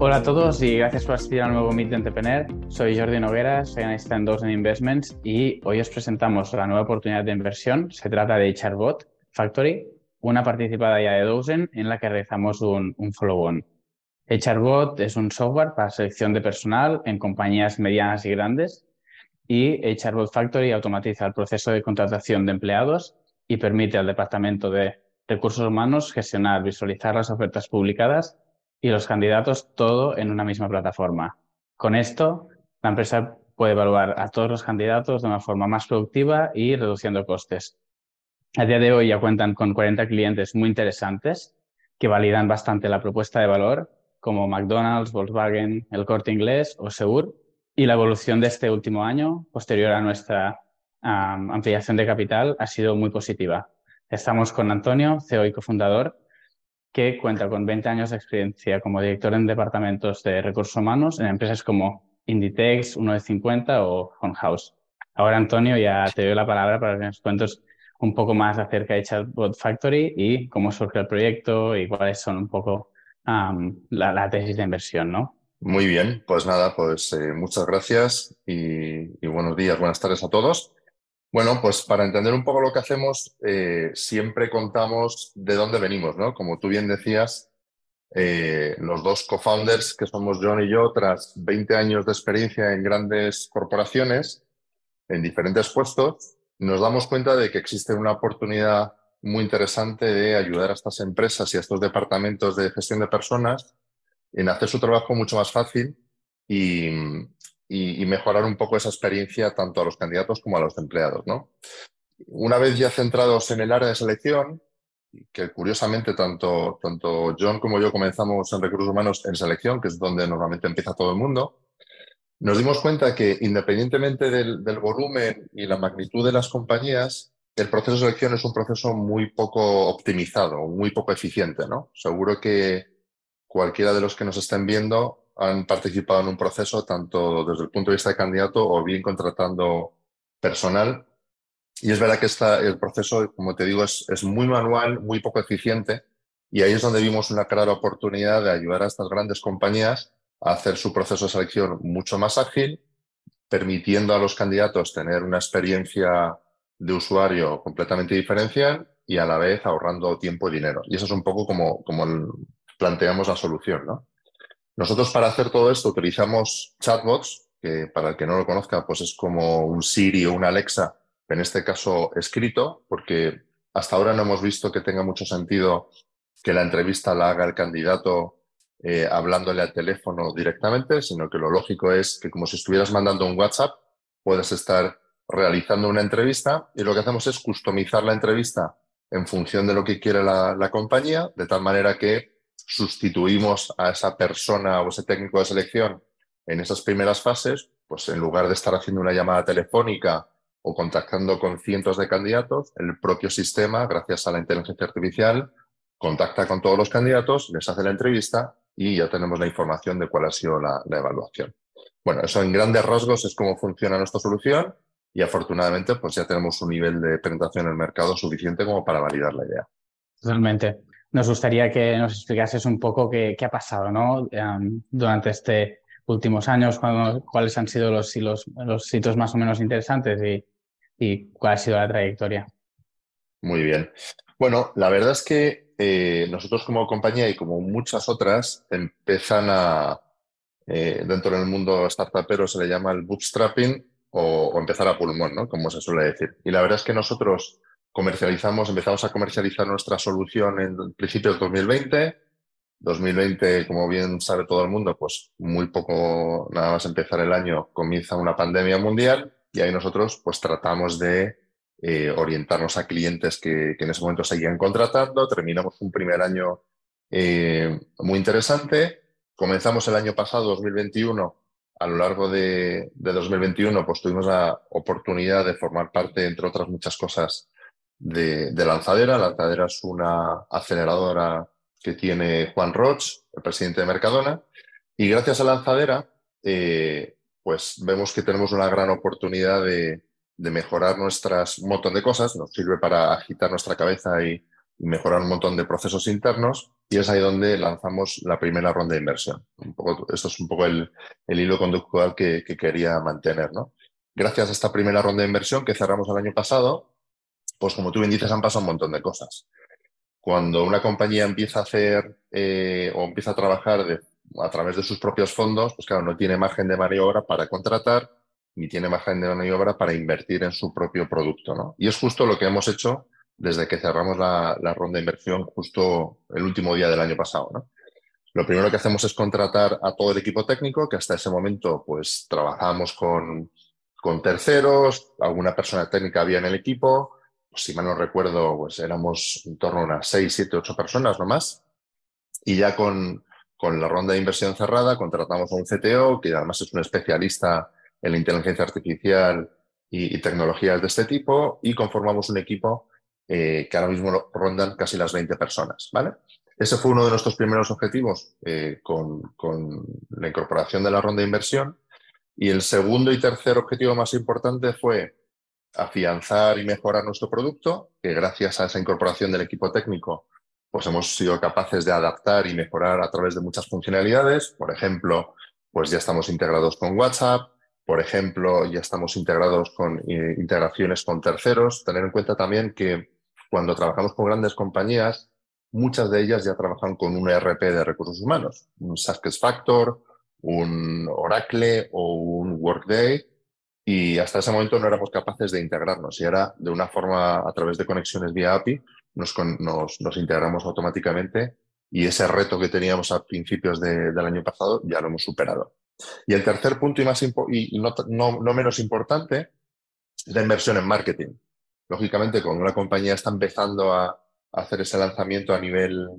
Hola a todos y gracias por asistir al nuevo Meet de Entrepreneur. Soy Jordi Noguera, soy analista en Dozen Investments y hoy os presentamos la nueva oportunidad de inversión. Se trata de HRBot Factory, una participada ya de Dozen en la que realizamos un, un follow-on. HRBot es un software para selección de personal en compañías medianas y grandes y HRBot Factory automatiza el proceso de contratación de empleados y permite al Departamento de Recursos Humanos gestionar, visualizar las ofertas publicadas y los candidatos todo en una misma plataforma. Con esto, la empresa puede evaluar a todos los candidatos de una forma más productiva y reduciendo costes. A día de hoy ya cuentan con 40 clientes muy interesantes que validan bastante la propuesta de valor, como McDonald's, Volkswagen, El Corte Inglés o Seur, y la evolución de este último año, posterior a nuestra ampliación de capital, ha sido muy positiva. Estamos con Antonio, CEO y cofundador, que cuenta con 20 años de experiencia como director en departamentos de recursos humanos en empresas como Inditex, Uno de 50 o House. Ahora, Antonio, ya te doy la palabra para que nos cuentes un poco más acerca de Chatbot Factory y cómo surge el proyecto y cuáles son un poco la, la, tesis de inversión, ¿no? Muy bien, pues nada, pues eh, muchas gracias y, buenos días, buenas tardes a todos. Bueno, pues para entender un poco lo que hacemos, eh, siempre contamos de dónde venimos, ¿no? Como tú bien decías, eh, los dos co-founders que somos John y yo, tras 20 años de experiencia en grandes corporaciones, en diferentes puestos, nos damos cuenta de que existe una oportunidad muy interesante de ayudar a estas empresas y a estos departamentos de gestión de personas en hacer su trabajo mucho más fácil y, y, mejorar un poco esa experiencia tanto a los candidatos como a los empleados. ¿no? Una vez ya centrados en el área de selección, que curiosamente tanto, tanto John como yo comenzamos en recursos humanos en selección, que es donde normalmente empieza todo el mundo, nos dimos cuenta que independientemente del, del volumen y la magnitud de las compañías, el proceso de selección es un proceso muy poco optimizado, muy poco eficiente. ¿no? Seguro que cualquiera de los que nos estén viendo han participado en un proceso tanto desde el punto de vista de candidato o bien contratando personal. Y es verdad que esta, el proceso, como te digo, es, es muy manual, muy poco eficiente. Y ahí es donde vimos una clara oportunidad de ayudar a estas grandes compañías a hacer su proceso de selección mucho más ágil, permitiendo a los candidatos tener una experiencia de usuario completamente diferencial y a la vez ahorrando tiempo y dinero. Y eso es un poco como, como planteamos la solución. ¿no? Nosotros para hacer todo esto utilizamos chatbots, que para el que no lo conozca, pues es como un Siri o un Alexa, en este caso escrito, porque hasta ahora no hemos visto que tenga mucho sentido que la entrevista la haga el candidato eh, hablándole al teléfono directamente, sino que lo lógico es que como si estuvieras mandando un WhatsApp, puedes estar realizando una entrevista y lo que hacemos es customizar la entrevista en función de lo que quiere la, la compañía, de tal manera que sustituimos a esa persona o ese técnico de selección en esas primeras fases, pues en lugar de estar haciendo una llamada telefónica o contactando con cientos de candidatos, el propio sistema, gracias a la inteligencia artificial, contacta con todos los candidatos, les hace la entrevista y ya tenemos la información de cuál ha sido la, evaluación. Bueno, eso en grandes rasgos es cómo funciona nuestra solución y afortunadamente pues ya tenemos un nivel de penetración en el mercado suficiente como para validar la idea. Totalmente nos gustaría que nos explicases un poco qué, ha pasado ¿no? Um, durante estos últimos años, cuáles han sido los, los, los sitios más o menos interesantes y, y, cuál ha sido la trayectoria. Muy bien. Bueno, la verdad es que eh, nosotros como compañía y como muchas otras empiezan a, eh, dentro del mundo startupero se le llama el bootstrapping o, o empezar a pulmón, ¿no? Como se suele decir. Y la verdad es que nosotros comercializamos, empezamos a comercializar nuestra solución en principios de 2020. 2020, como bien sabe todo el mundo, pues muy poco, nada más empezar el año, comienza una pandemia mundial y ahí nosotros pues tratamos de eh, orientarnos a clientes que, en ese momento seguían contratando. Terminamos un primer año eh, muy interesante. Comenzamos el año pasado, 2021. A lo largo de, de 2021, pues tuvimos la oportunidad de formar parte, entre otras muchas cosas, de, de Lanzadera. Lanzadera es una aceleradora que tiene Juan Roch, el presidente de Mercadona, y gracias a Lanzadera, eh, pues vemos que tenemos una gran oportunidad de, mejorar nuestras, un montón de cosas, nos sirve para agitar nuestra cabeza y, mejorar un montón de procesos internos, y es ahí donde lanzamos la primera ronda de inversión. Un poco, esto es un poco el, hilo conductual que, quería mantener. ¿no? Gracias a esta primera ronda de inversión que cerramos el año pasado, pues como tú bien dices, han pasado un montón de cosas. Cuando una compañía empieza a hacer eh, o empieza a trabajar a través de sus propios fondos, pues claro, no tiene margen de maniobra para contratar ni tiene margen de maniobra para invertir en su propio producto. ¿no? Y es justo lo que hemos hecho desde que cerramos la, ronda de inversión justo el último día del año pasado. ¿no? Lo primero que hacemos es contratar a todo el equipo técnico, que hasta ese momento pues trabajábamos con, con terceros, alguna persona técnica había en el equipo, si mal no recuerdo, pues éramos en torno a unas 6, 7, 8 personas nomás. Y ya con, con la ronda de inversión cerrada contratamos a un CTO, que además es un especialista en la inteligencia artificial y, tecnologías de este tipo, y conformamos un equipo eh, que ahora mismo rondan casi las 20 personas. ¿vale? Ese fue uno de nuestros primeros objetivos eh, con, con, la incorporación de la ronda de inversión. Y el segundo y tercer objetivo más importante fue afianzar y mejorar nuestro producto, que gracias a esa incorporación del equipo técnico, pues hemos sido capaces de adaptar y mejorar a través de muchas funcionalidades. Por ejemplo, pues ya estamos integrados con WhatsApp, por ejemplo, ya estamos integrados con eh, integraciones con terceros. Tener en cuenta también que cuando trabajamos con grandes compañías, muchas de ellas ya trabajan con un ERP de recursos humanos, un SuccessFactor, un Oracle o un Workday, y hasta ese momento no éramos capaces de integrarnos. Y ahora, de una forma, a través de conexiones vía API, nos, nos, integramos automáticamente y ese reto que teníamos a principios del año pasado ya lo hemos superado. Y el tercer punto y, más no, menos importante es la inversión en marketing. Lógicamente, cuando una compañía está empezando a, hacer ese lanzamiento a nivel,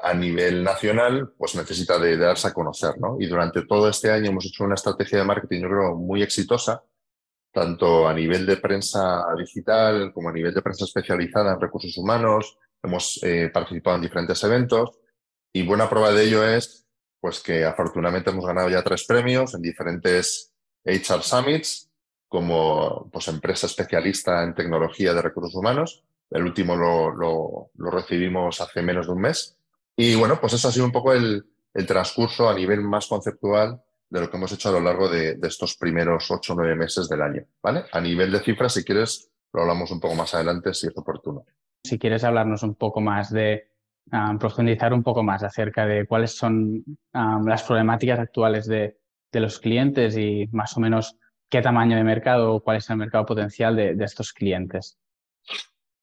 a nivel nacional, pues necesita de, darse a conocer. ¿no? Y durante todo este año hemos hecho una estrategia de marketing, yo creo, muy exitosa, tanto a nivel de prensa digital como a nivel de prensa especializada en recursos humanos. Hemos eh, participado en diferentes eventos y buena prueba de ello es pues que afortunadamente hemos ganado ya tres premios en diferentes HR Summits como pues, empresa especialista en tecnología de recursos humanos. El último lo, lo, recibimos hace menos de un mes. Y bueno, pues eso ha sido un poco el, el transcurso a nivel más conceptual de lo que hemos hecho a lo largo de, estos primeros ocho o nueve meses del año. ¿vale? A nivel de cifras, si quieres, lo hablamos un poco más adelante si es oportuno. Si quieres hablarnos un poco más de, um, profundizar un poco más acerca de cuáles son um, las problemáticas actuales de, de, los clientes y más o menos qué tamaño de mercado o cuál es el mercado potencial de, de estos clientes.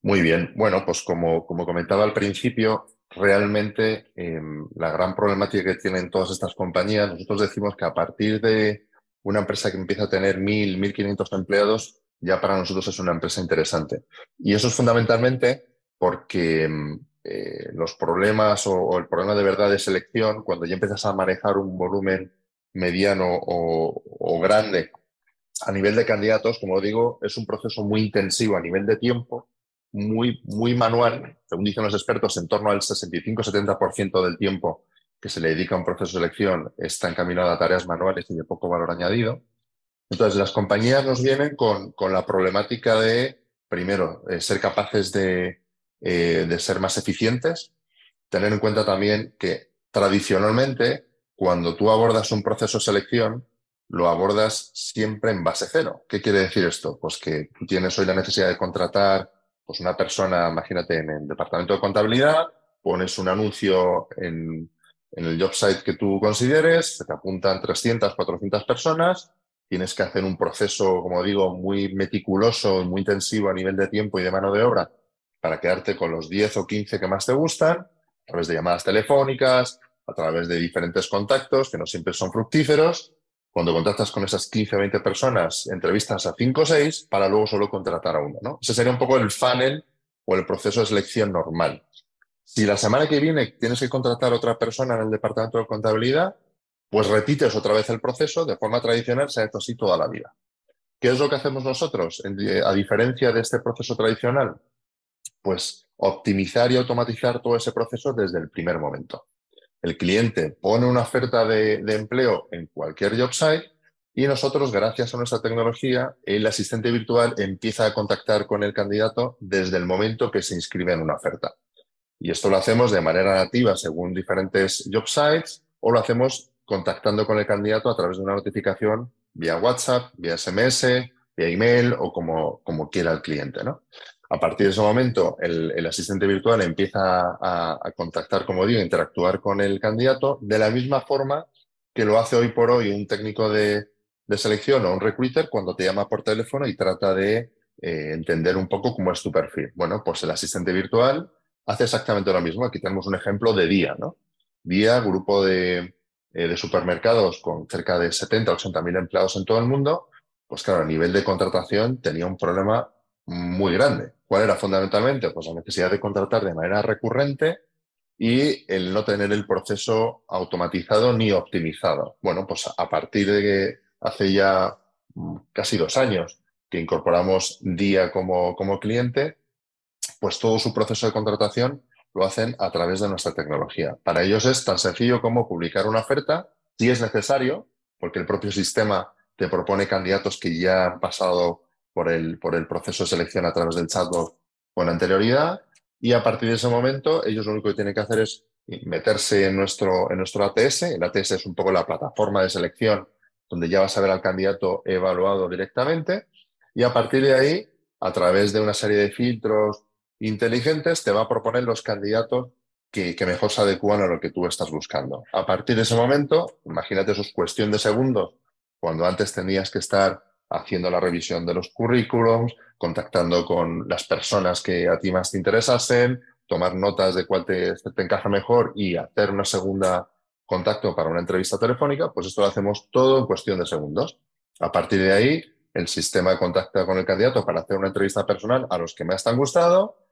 Muy bien. Bueno, pues como, como comentaba al principio, realmente em, la gran problemática que tienen todas estas compañías, nosotros decimos que a partir de una empresa que empieza a tener 1.000, 1.500 empleados, ya para nosotros es una empresa interesante. Y eso es fundamentalmente porque em, eh, los problemas o, el problema de verdad de selección, cuando ya empiezas a manejar un volumen mediano o, o grande a nivel de candidatos, como digo, es un proceso muy intensivo a nivel de tiempo muy, muy manual, según dicen los expertos, en torno al 65-70% del tiempo que se le dedica a un proceso de selección está encaminado a tareas manuales y de poco valor añadido. Entonces, las compañías nos vienen con, con la problemática de, primero, eh, ser capaces de, eh, de ser más eficientes, tener en cuenta también que tradicionalmente, cuando tú abordas un proceso de selección, lo abordas siempre en base cero. ¿Qué quiere decir esto? Pues que tú tienes hoy la necesidad de contratar pues una persona, imagínate, en el departamento de contabilidad, pones un anuncio en, el job site que tú consideres, se te apuntan 300, 400 personas, tienes que hacer un proceso, como digo, muy meticuloso y muy intensivo a nivel de tiempo y de mano de obra para quedarte con los 10 o 15 que más te gustan, a través de llamadas telefónicas, a través de diferentes contactos que no siempre son fructíferos, cuando contactas con esas 15 o 20 personas, entrevistas a 5 o 6 para luego solo contratar a uno. ¿no? Ese sería un poco el funnel o el proceso de selección normal. Si la semana que viene tienes que contratar a otra persona en el departamento de contabilidad, pues repites otra vez el proceso de forma tradicional, se ha hecho así toda la vida. ¿Qué es lo que hacemos nosotros? A diferencia de este proceso tradicional, pues optimizar y automatizar todo ese proceso desde el primer momento. El cliente pone una oferta de, empleo en cualquier job site y nosotros, gracias a nuestra tecnología, el asistente virtual empieza a contactar con el candidato desde el momento que se inscribe en una oferta. Y esto lo hacemos de manera nativa según diferentes job sites o lo hacemos contactando con el candidato a través de una notificación vía WhatsApp, vía SMS, vía email o como, como quiera el cliente. ¿no? A partir de ese momento, el, asistente virtual empieza a, contactar, como digo, interactuar con el candidato de la misma forma que lo hace hoy por hoy un técnico de, selección o un recruiter cuando te llama por teléfono y trata de eh, entender un poco cómo es tu perfil. Bueno, pues el asistente virtual hace exactamente lo mismo. Aquí tenemos un ejemplo de Día, ¿no? Día, grupo de, eh, de supermercados con cerca de 70 o 80 mil empleados en todo el mundo, pues claro, a nivel de contratación tenía un problema muy grande. ¿Cuál era fundamentalmente? Pues la necesidad de contratar de manera recurrente y el no tener el proceso automatizado ni optimizado. Bueno, pues a partir de hace ya mm, casi dos años que incorporamos Día como, como cliente, pues todo su proceso de contratación lo hacen a través de nuestra tecnología. Para ellos es tan sencillo como publicar una oferta, si es necesario, porque el propio sistema te propone candidatos que ya han pasado por el, por el proceso de selección a través del chatbot con anterioridad, y a partir de ese momento ellos lo único que tienen que hacer es meterse en nuestro, en nuestro ATS. El ATS es un poco la plataforma de selección donde ya vas a ver al candidato evaluado directamente, y a partir de ahí, a través de una serie de filtros, inteligentes te va a proponer los candidatos que, mejor se adecúan a lo que tú estás buscando. A partir de ese momento, imagínate, eso es cuestión de segundos, cuando antes tenías que estar haciendo la revisión de los currículums, contactando con las personas que a ti más te interesasen, tomar notas de cuál te, encaja mejor y hacer una segunda contacto para una entrevista telefónica, pues esto lo hacemos todo en cuestión de segundos. A partir de ahí, el sistema contacta con el candidato para hacer una entrevista personal a los que más te han gustado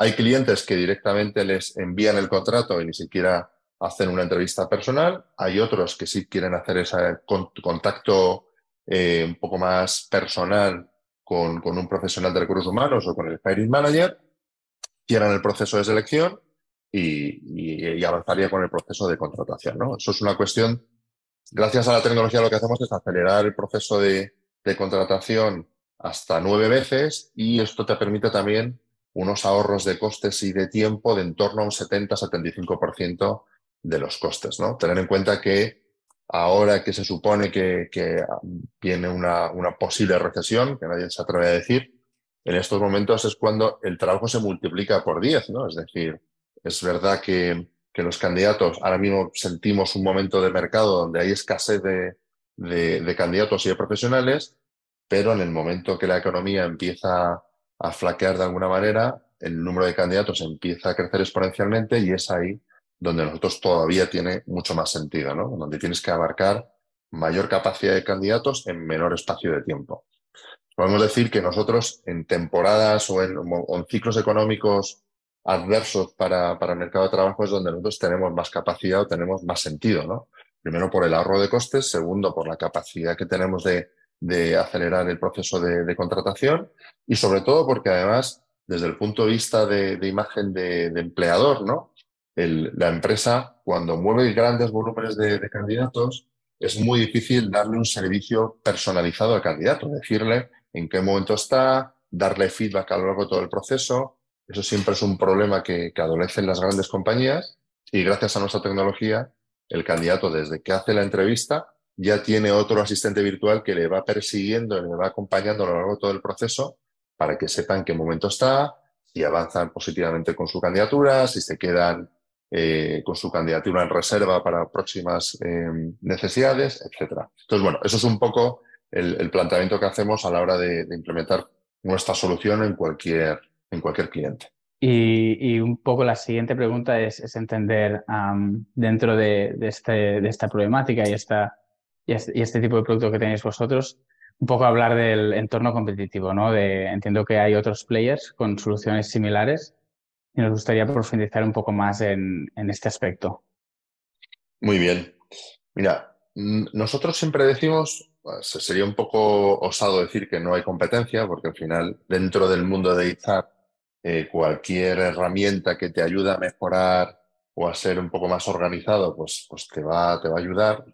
hay clientes que directamente les envían el contrato y ni siquiera hacen una entrevista personal. Hay otros que sí quieren hacer ese contacto eh, un poco más personal con, un profesional de recursos humanos o con el hiring manager, quieran el proceso de selección y, avanzaría con el proceso de contratación. ¿no? Eso es una cuestión, gracias a la tecnología lo que hacemos es acelerar el proceso de, de contratación hasta nueve veces y esto te permite también unos ahorros de costes y de tiempo de en torno a un 70-75% de los costes. ¿no? Tener en cuenta que ahora que se supone que, viene una, posible recesión, que nadie se atreve a decir, en estos momentos es cuando el trabajo se multiplica por 10. ¿no? Es decir, es verdad que, que, los candidatos, ahora mismo sentimos un momento de mercado donde hay escasez de candidatos y de profesionales, pero en el momento que la economía empieza a flaquear de alguna manera, el número de candidatos empieza a crecer exponencialmente y es ahí donde nosotros todavía tiene mucho más sentido, ¿no? Donde tienes que abarcar mayor capacidad de candidatos en menor espacio de tiempo. Podemos decir que nosotros en temporadas o en, ciclos económicos adversos para, para, el mercado de trabajo es donde nosotros tenemos más capacidad o tenemos más sentido, ¿no? Primero por el ahorro de costes, segundo por la capacidad que tenemos de, de acelerar el proceso de, contratación y sobre todo porque además, desde el punto de vista de, imagen de, empleador, ¿no? La empresa, cuando mueve grandes volúmenes de, candidatos, es muy difícil darle un servicio personalizado al candidato, decirle en qué momento está, darle feedback a lo largo de todo el proceso. Eso siempre es un problema que, que adolecen las grandes compañías y gracias a nuestra tecnología, el candidato desde que hace la entrevista ya tiene otro asistente virtual que le va persiguiendo y le va acompañando a lo largo de todo el proceso para que sepa en qué momento está, si avanzan positivamente con su candidatura, si se quedan eh, con su candidatura en reserva para próximas em, necesidades, etc. Entonces, bueno, eso es un poco el, planteamiento que hacemos a la hora de, implementar nuestra solución en cualquier, en cualquier cliente. Y, un poco la siguiente pregunta es, entender dentro de, este, de, esta problemática y esta y este, tipo de producto que tenéis vosotros, un poco hablar del entorno competitivo, ¿no? De, entiendo que hay otros players con soluciones similares y nos gustaría profundizar un poco más en, este aspecto. Muy bien. Mira, nosotros siempre decimos, pues, sería un poco osado decir que no hay competencia, porque al final dentro del mundo de ITAR, eh, cualquier herramienta que te ayude a mejorar o a ser un poco más organizado, pues, pues te, va, te va a ayudar.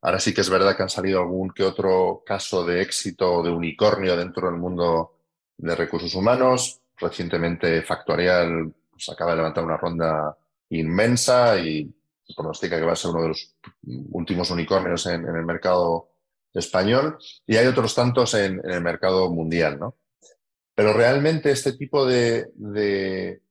Ahora sí que es verdad que han salido algún que otro caso de éxito de unicornio dentro del mundo de recursos humanos. Recientemente Factorial acaba de levantar una ronda inmensa y pronostica que va a ser uno de los últimos unicornios en, el mercado español y hay otros tantos en, el mercado mundial, ¿no? Pero realmente este tipo de, de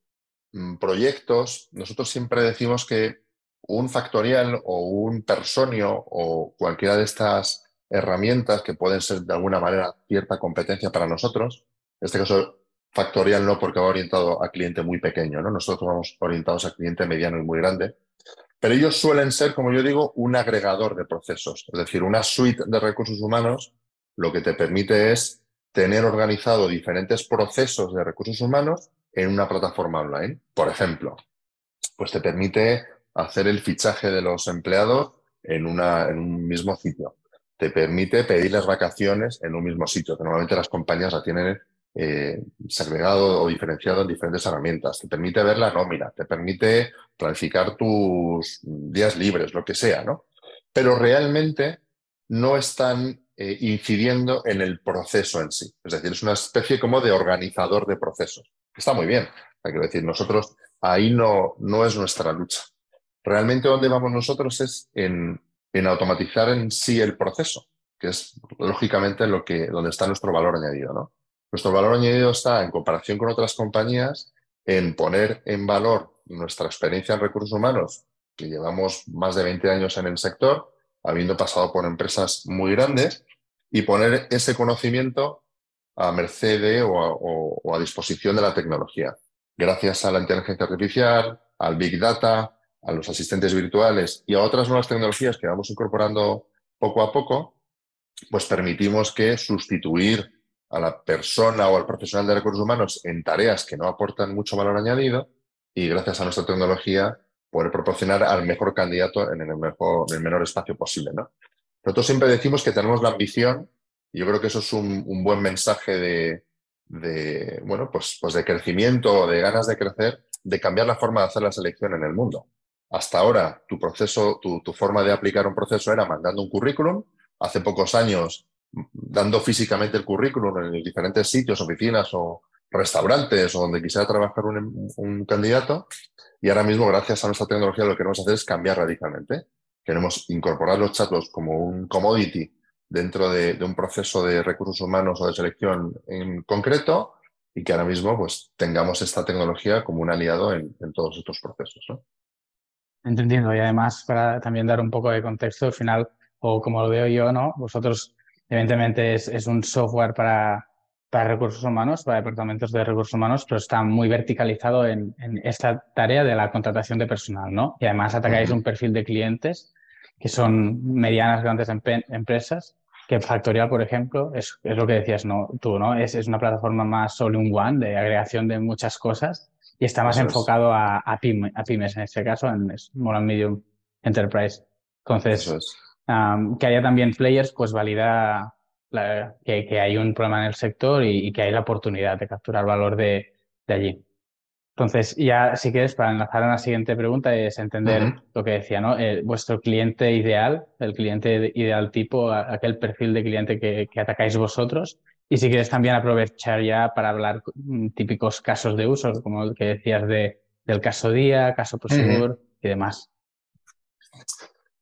mm, proyectos, nosotros siempre decimos que un factorial o un personio o cualquiera de estas herramientas que pueden ser de alguna manera cierta competencia para nosotros, en este caso factorial no porque va orientado a cliente muy pequeño, ¿no? Nosotros vamos orientados a cliente mediano y muy grande, pero ellos suelen ser, como yo digo, un agregador de procesos, es decir, una suite de recursos humanos lo que te permite es tener organizado diferentes procesos de recursos humanos en una plataforma online. Por ejemplo, pues te permite hacer el fichaje de los empleados en, una, en un mismo sitio. Te permite pedir las vacaciones en un mismo sitio, que normalmente las compañías la tienen eh, segregado o diferenciado en diferentes herramientas. Te permite ver la nómina, te permite planificar tus días libres, lo que sea, ¿no? Pero realmente no están eh, incidiendo en el proceso en sí. Es decir, es una especie como de organizador de procesos. Está muy bien. Hay que decir, nosotros ahí no, no es nuestra lucha. Realmente donde vamos nosotros es en, en automatizar en sí el proceso, que es lógicamente lo que, donde está nuestro valor añadido. ¿no? Nuestro valor añadido está en comparación con otras compañías en poner en valor nuestra experiencia en recursos humanos, que llevamos más de 20 años en el sector, habiendo pasado por empresas muy grandes, y poner ese conocimiento a merced o a disposición de la tecnología. Gracias a la inteligencia artificial, al Big Data, a los asistentes virtuales y a otras nuevas tecnologías que vamos incorporando poco a poco, pues permitimos que sustituir a la persona o al profesional de recursos humanos en tareas que no aportan mucho valor añadido y gracias a nuestra tecnología poder proporcionar al mejor candidato en el, mejor, en el menor espacio posible. ¿no? Nosotros siempre decimos que tenemos la ambición, y yo creo que eso es un, buen mensaje de, de, bueno, pues, pues de crecimiento, de ganas de crecer, de cambiar la forma de hacer la selección en el mundo. Hasta ahora, tu proceso, tu, forma de aplicar un proceso era mandando un currículum. Hace pocos años, dando físicamente el currículum en diferentes sitios, oficinas o restaurantes o donde quisiera trabajar un, candidato. Y ahora mismo, gracias a nuestra tecnología, lo que queremos hacer es cambiar radicalmente. Queremos incorporar los chatbots como un commodity dentro de, un proceso de recursos humanos o de selección en concreto y que ahora mismo pues, tengamos esta tecnología como un aliado en, todos estos procesos. Entendiendo. Y además, para también dar un poco de contexto, al final, o como lo veo yo, ¿no? Vosotros, evidentemente, es, es un software para, para recursos humanos, para departamentos de recursos humanos, pero está muy verticalizado en, en esta tarea de la contratación de personal, ¿no? Y además atacáis un perfil de clientes que son medianas, grandes empresas, que Factorial, por ejemplo, es, es, lo que decías ¿no? tú, ¿no? Es, es una plataforma más all-in-one de agregación de muchas cosas y está más enfocado a, a, pymes en este caso, en Small and Medium Enterprise. Entonces, que haya también players, pues valida que, que, hay un problema en el sector y, que hay la oportunidad de capturar valor de, de, allí. Entonces, ya si quieres, para enlazar a la siguiente pregunta, es entender lo que decía, ¿no? Eh, vuestro cliente ideal, el cliente ideal tipo, aquel perfil de cliente que, que atacáis vosotros y si quieres también aprovechar ya para hablar mm, típicos casos de uso, como el que decías de, del caso día, caso Prosegur y demás.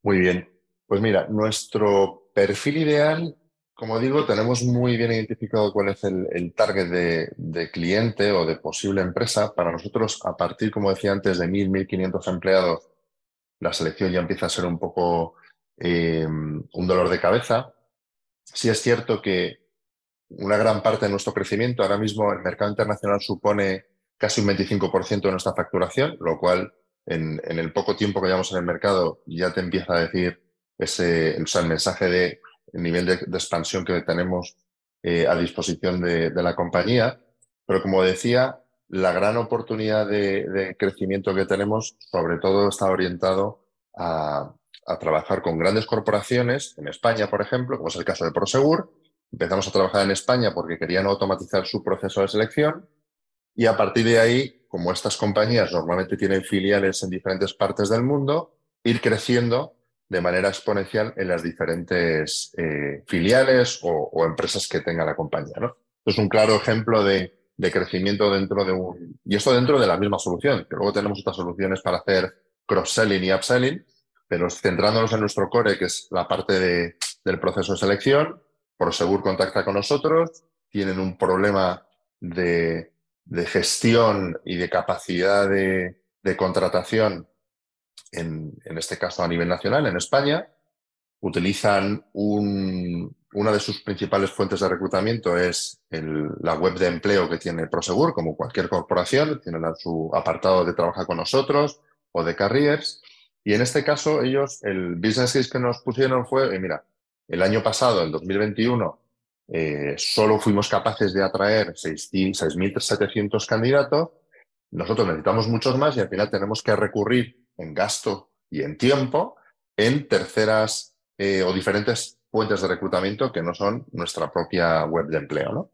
Muy bien. Pues mira, nuestro perfil ideal, como digo, tenemos muy bien identificado cuál es el, target de, cliente o de posible empresa. Para nosotros, a partir, como decía antes, de 1.000, 1.500 empleados, la selección ya empieza a ser un poco eh, un dolor de cabeza. Sí es cierto que una gran parte de nuestro crecimiento. Ahora mismo el mercado internacional supone casi un 25% de nuestra facturación, lo cual en, el poco tiempo que llevamos en el mercado ya te empieza a decir ese, el mensaje de nivel de, expansión que tenemos eh, a disposición de, la compañía. Pero como decía, la gran oportunidad de, crecimiento que tenemos sobre todo está orientado a trabajar con grandes corporaciones, en España, por ejemplo, como es el caso de Prosegur, Empezamos a trabajar en España porque querían automatizar su proceso de selección y a partir de ahí, como estas compañías normalmente tienen filiales en diferentes partes del mundo, ir creciendo de manera exponencial en las diferentes eh, filiales o, empresas que tenga la compañía. ¿no? Es un claro ejemplo de, de crecimiento dentro de un... Y esto dentro de la misma solución, que luego tenemos otras soluciones para hacer cross-selling y upselling, pero centrándonos en nuestro core, que es la parte de, del proceso de selección, Prosegur contacta con nosotros, tienen un problema de, de gestión y de capacidad de, de contratación, en, en, este caso a nivel nacional, en España, utilizan un, una de sus principales fuentes de reclutamiento es el, la web de empleo que tiene Prosegur, como cualquier corporación, tienen su apartado de trabaja con nosotros o de careers. Y en este caso, ellos, el business case que nos pusieron fue, eh, mira, el año pasado, el 2021, eh, solo fuimos capaces de atraer 6.700 candidatos. Nosotros necesitamos muchos más y al final tenemos que recurrir en gasto y en tiempo en terceras eh, o diferentes fuentes de reclutamiento que no son nuestra propia web de empleo. ¿no?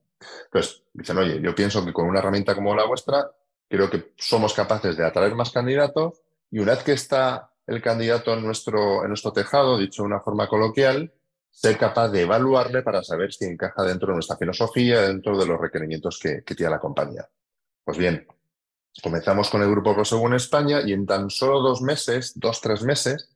Entonces, dicen, oye, yo pienso que con una herramienta como la vuestra, creo que somos capaces de atraer más candidatos y una vez que está el candidato en nuestro, en nuestro tejado, dicho de una forma coloquial, ser capaz de evaluarle para saber si encaja dentro de nuestra filosofía, dentro de los requerimientos que, que tiene la compañía. Pues bien, comenzamos con el Grupo Prosegun España y en tan solo dos meses, dos, tres meses,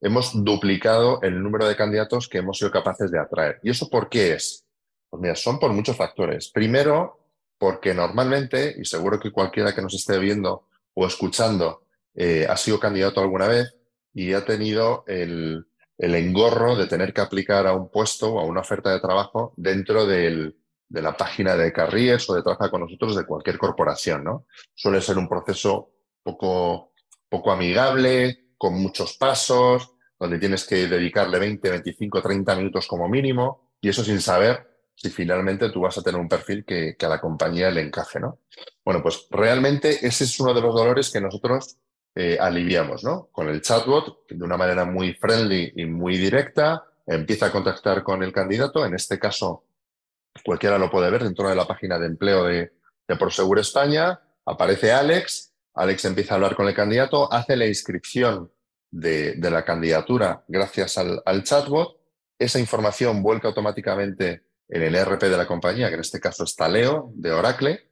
hemos duplicado el número de candidatos que hemos sido capaces de atraer. ¿Y eso por qué es? Pues mira, son por muchos factores. Primero, porque normalmente, y seguro que cualquiera que nos esté viendo o escuchando eh, ha sido candidato alguna vez y ha tenido el, engorro de tener que aplicar a un puesto o a una oferta de trabajo dentro del, de la página de Carriers o de trabajar con nosotros de cualquier corporación, ¿no? Suele ser un proceso poco, poco amigable, con muchos pasos, donde tienes que dedicarle 20, 25, 30 minutos como mínimo, y eso sin saber si finalmente tú vas a tener un perfil que, que, a la compañía le encaje, ¿no? Bueno, pues realmente ese es uno de los dolores que nosotros eh, aliviamos, ¿no? Con el chatbot, de una manera muy friendly y muy directa, empieza a contactar con el candidato, en este caso cualquiera lo puede ver dentro de la página de empleo de, de Prosegur España, aparece Alex, Alex empieza a hablar con el candidato, hace la inscripción de, de la candidatura gracias al, al, chatbot. Esa información vuelca automáticamente en el ERP de la compañía, que en este caso es Taleo, de Oracle.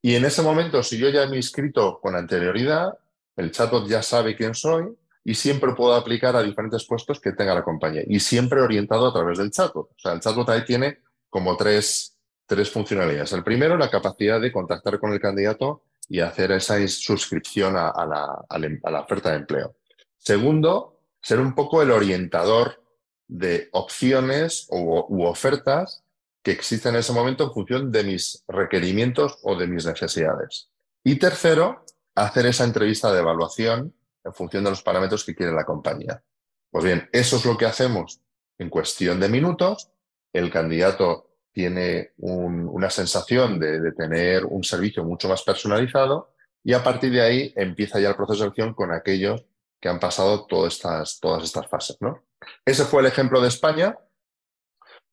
Y en ese momento, si yo ya me he inscrito con anterioridad, el chatbot ya sabe quién soy y siempre puedo aplicar a diferentes puestos que tenga la compañía. Y siempre orientado a través del chatbot. O sea, el chatbot ahí tiene como tres, tres funcionalidades. El primero, la capacidad de contactar con el candidato y hacer esa suscripción a, la, a, la, oferta de empleo. Segundo, ser un poco el orientador de opciones u, u, ofertas que existen en ese momento en función de mis requerimientos o de mis necesidades. Y tercero, hacer esa entrevista de evaluación en función de los parámetros que quiere la compañía. Pues bien, eso es lo que hacemos en cuestión de minutos. El candidato tiene un, una sensación de, tener un servicio mucho más personalizado y a partir de ahí empieza ya el proceso de selección con aquellos que han pasado todas estas, todas estas fases. ¿no? Ese fue el ejemplo de España.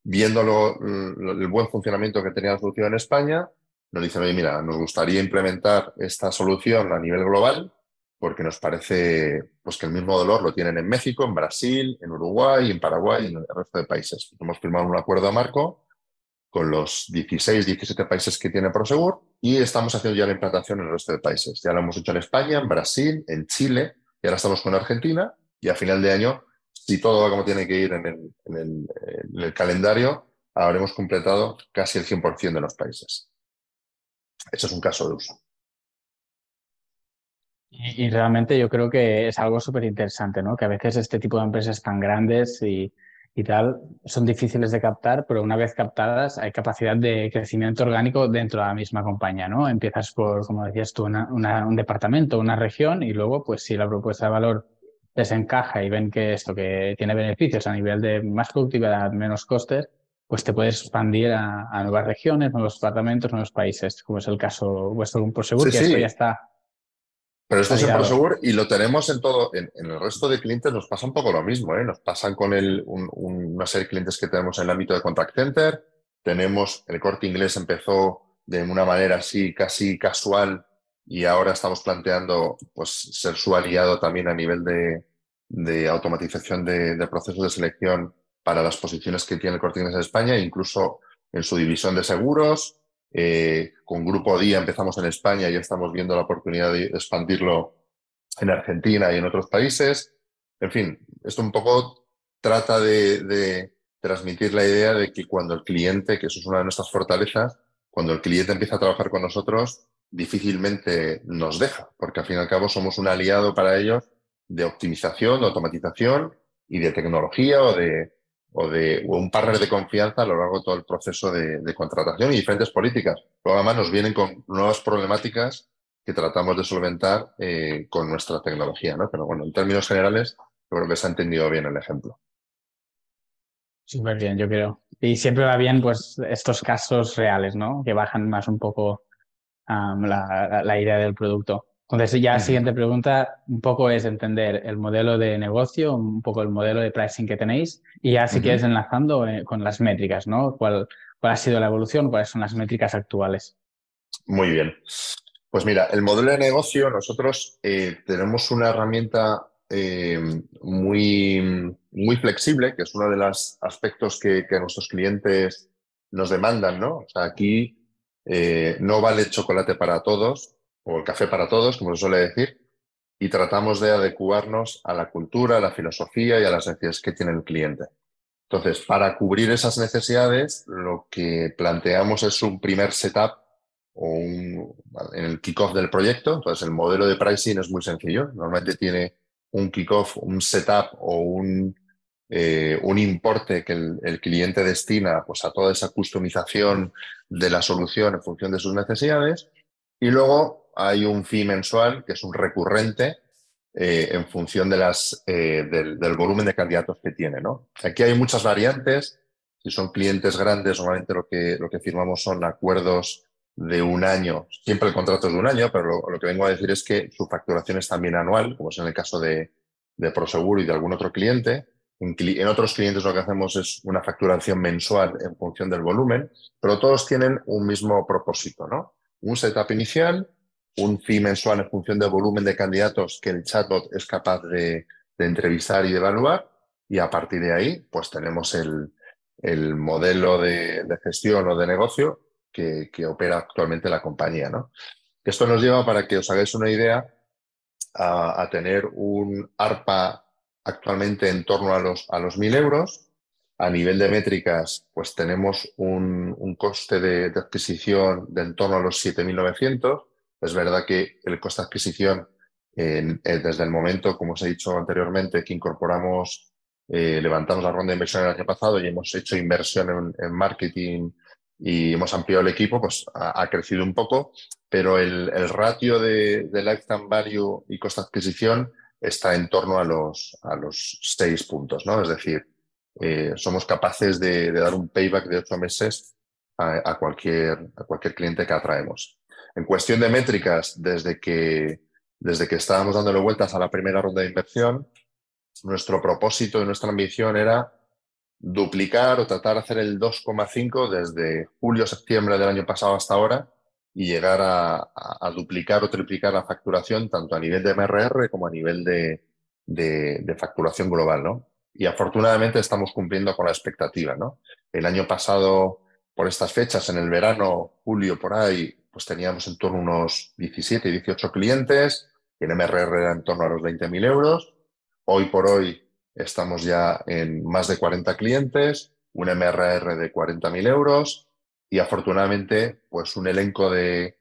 Viendo lo, lo, el buen funcionamiento que tenía la solución en España, nos dicen, oye, mira, nos gustaría implementar esta solución a nivel global porque nos parece pues, que el mismo dolor lo tienen en México, en Brasil, en Uruguay, en Paraguay y en el resto de países. Hemos firmado un acuerdo marco con los 16, 17 países que tiene Prosegur y estamos haciendo ya la implantación en el resto de países. Ya lo hemos hecho en España, en Brasil, en Chile y ahora estamos con Argentina y a final de año, si todo va como tiene que ir en el, en el, en el calendario, habremos completado casi el 100% de los países. Eso es un caso de uso. Y, y realmente yo creo que es algo súper interesante, ¿no? Que a veces este tipo de empresas tan grandes y, y tal son difíciles de captar, pero una vez captadas hay capacidad de crecimiento orgánico dentro de la misma compañía, ¿no? Empiezas por, como decías tú, una, una, un departamento, una región y luego, pues si la propuesta de valor les encaja y ven que esto que tiene beneficios a nivel de más productividad, menos costes, pues te puedes expandir a, a nuevas regiones, nuevos departamentos, nuevos países, como es el caso vuestro por seguro, sí, que sí. esto ya está pero esto es en Prosegur y lo tenemos en todo. En, en, el resto de clientes nos pasa un poco lo mismo. ¿eh? Nos pasan con el, un, un, una serie de clientes que tenemos en el ámbito de contact center. Tenemos, el corte inglés empezó de una manera así casi casual y ahora estamos planteando pues, ser su aliado también a nivel de, de automatización de, de, procesos de selección para las posiciones que tiene el corte inglés en España, incluso en su división de seguros Eh, con Grupo Día empezamos en España y estamos viendo la oportunidad de expandirlo en Argentina y en otros países. En fin, esto un poco trata de, transmitir la idea de que cuando el cliente, que eso es una de nuestras fortalezas, cuando el cliente empieza a trabajar con nosotros, difícilmente nos deja, porque al fin y al cabo somos un aliado para ellos de optimización, de automatización y de tecnología o de, o de un partner de confianza a lo largo de todo el proceso de, contratación y diferentes políticas. Luego además nos vienen con nuevas problemáticas que tratamos de solventar eh, con nuestra tecnología, ¿no? Pero bueno, en términos generales, creo que se ha entendido bien el ejemplo. Súper bien, yo creo. Y siempre va bien, pues, estos casos reales, ¿no? Que bajan más un poco la, idea del producto. Entonces, ya la siguiente pregunta un poco es entender el modelo de negocio, un poco el modelo de pricing que tenéis y ya si quieres enlazando eh, con las métricas, ¿no? ¿Cuál, ¿Cuál ha sido la evolución? ¿Cuáles son las métricas actuales? Muy bien. Pues mira, el modelo de negocio, nosotros eh, tenemos una herramienta eh, muy, muy flexible, que es uno de los aspectos que, que nuestros clientes nos demandan, ¿no? O sea, aquí eh, no vale chocolate para todos o el café para todos, como se suele decir, y tratamos de adecuarnos a la cultura, a la filosofía y a las necesidades que tiene el cliente. Entonces, para cubrir esas necesidades, lo que planteamos es un primer setup o un, en el kickoff del proyecto. Entonces, el modelo de pricing es muy sencillo. Normalmente tiene un kickoff, un setup o un, eh, un importe que el, cliente destina pues, a toda esa customización de la solución en función de sus necesidades. Y luego hay un fee mensual, que es un recurrente, eh, en función eh, del, volumen de candidatos que tiene. ¿no? Aquí hay muchas variantes. Si son clientes grandes, normalmente lo que, lo que firmamos son acuerdos de un año, siempre el contrato es de un año, pero lo, que vengo a decir es que su facturación es también anual, como es en el caso de, de Prosegur y de algún otro cliente. En, otros clientes lo que hacemos es una facturación mensual en función del volumen, pero todos tienen un mismo propósito, ¿no? Un setup inicial, un fee mensual en función del volumen de candidatos que el chatbot es capaz de, entrevistar y de evaluar, y a partir de ahí, pues tenemos el, el modelo de, de, gestión o de negocio que, opera actualmente la compañía. ¿no? Esto nos lleva, para que os hagáis una idea, a, tener un ARPA actualmente en torno a los, a los 1.000 euros. A nivel de métricas, pues tenemos un, coste de, adquisición de en torno a los 7.900. Es verdad que el coste de adquisición, eh, desde el momento, como os he dicho anteriormente, que incorporamos, eh, levantamos la ronda de inversión el año pasado y hemos hecho inversión en marketing y hemos ampliado el equipo, pues ha, crecido un poco, pero el, ratio de, lifetime value y coste de adquisición está en torno a los, a los seis puntos, ¿no? Es decir, eh, somos capaces de, dar un payback de ocho meses a, cualquier, a cualquier cliente que atraemos. En cuestión de métricas, desde que, desde que estábamos dándole vueltas a la primera ronda de inversión, nuestro propósito y nuestra ambición era duplicar o tratar de hacer el 2,5 desde julio-septiembre del año pasado hasta ahora y llegar a, duplicar o triplicar la facturación tanto a nivel de MRR como a nivel de, de, facturación global, ¿no? Y afortunadamente estamos cumpliendo con la expectativa, ¿no? El año pasado, por estas fechas, en el verano, julio, por ahí, pues teníamos en torno a unos 17, 18 clientes, y el MRR era en torno a los 20.000 euros. Hoy por hoy Estamos ya en más de 40 clientes, un MRR de 40.000 euros y afortunadamente pues un elenco de,